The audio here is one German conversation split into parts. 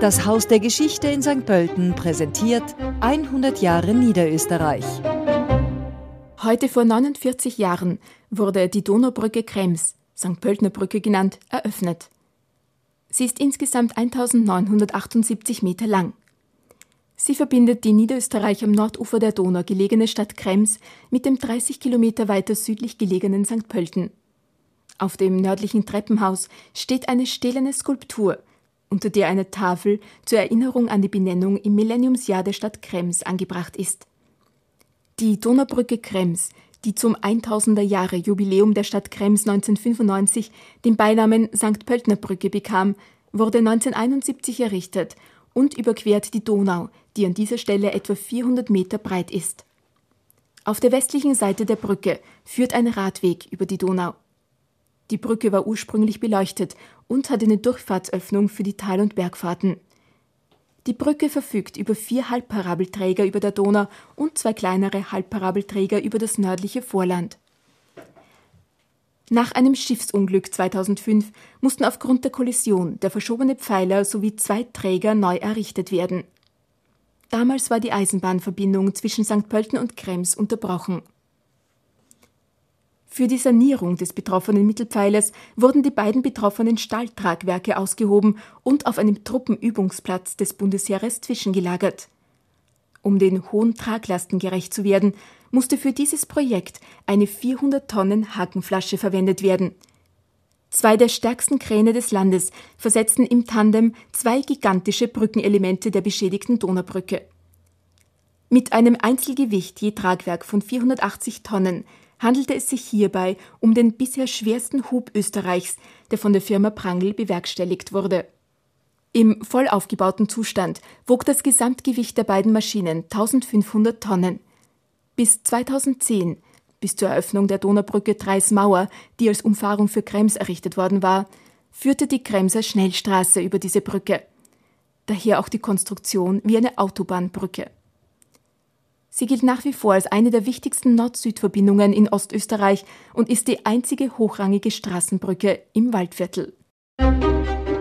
Das Haus der Geschichte in St. Pölten präsentiert 100 Jahre Niederösterreich. Heute vor 49 Jahren wurde die Donaubrücke Krems, St. Pöltner Brücke genannt, eröffnet. Sie ist insgesamt 1978 Meter lang. Sie verbindet die Niederösterreich am Nordufer der Donau gelegene Stadt Krems mit dem 30 Kilometer weiter südlich gelegenen St. Pölten. Auf dem nördlichen Treppenhaus steht eine stählerne Skulptur, unter der eine Tafel zur Erinnerung an die Benennung im Millenniumsjahr der Stadt Krems angebracht ist. Die Donaubrücke Krems, die zum 1000er Jahre Jubiläum der Stadt Krems 1995 den Beinamen St. Pöltner Brücke bekam, wurde 1971 errichtet und überquert die Donau, die an dieser Stelle etwa 400 Meter breit ist. Auf der westlichen Seite der Brücke führt ein Radweg über die Donau. Die Brücke war ursprünglich beleuchtet und hatte eine Durchfahrtsöffnung für die Tal- und Bergfahrten. Die Brücke verfügt über vier Halbparabelträger über der Donau und zwei kleinere Halbparabelträger über das nördliche Vorland. Nach einem Schiffsunglück 2005 mussten aufgrund der Kollision der verschobene Pfeiler sowie zwei Träger neu errichtet werden. Damals war die Eisenbahnverbindung zwischen St. Pölten und Krems unterbrochen. Für die Sanierung des betroffenen Mittelpfeilers wurden die beiden betroffenen Stahltragwerke ausgehoben und auf einem Truppenübungsplatz des Bundesheeres zwischengelagert. Um den hohen Traglasten gerecht zu werden, musste für dieses Projekt eine 400 Tonnen Hakenflasche verwendet werden. Zwei der stärksten Kräne des Landes versetzten im Tandem zwei gigantische Brückenelemente der beschädigten Donaubrücke. Mit einem Einzelgewicht je Tragwerk von 480 Tonnen handelte es sich hierbei um den bisher schwersten Hub Österreichs, der von der Firma Prangl bewerkstelligt wurde. Im voll aufgebauten Zustand wog das Gesamtgewicht der beiden Maschinen 1500 Tonnen. Bis 2010, bis zur Eröffnung der Donaubrücke Dreismauer, die als Umfahrung für Krems errichtet worden war, führte die Kremser Schnellstraße über diese Brücke. Daher auch die Konstruktion wie eine Autobahnbrücke. Sie gilt nach wie vor als eine der wichtigsten Nord-Süd-Verbindungen in Ostösterreich und ist die einzige hochrangige Straßenbrücke im Waldviertel.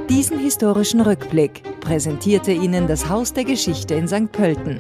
Diesen historischen Rückblick präsentierte Ihnen das Haus der Geschichte in St. Pölten.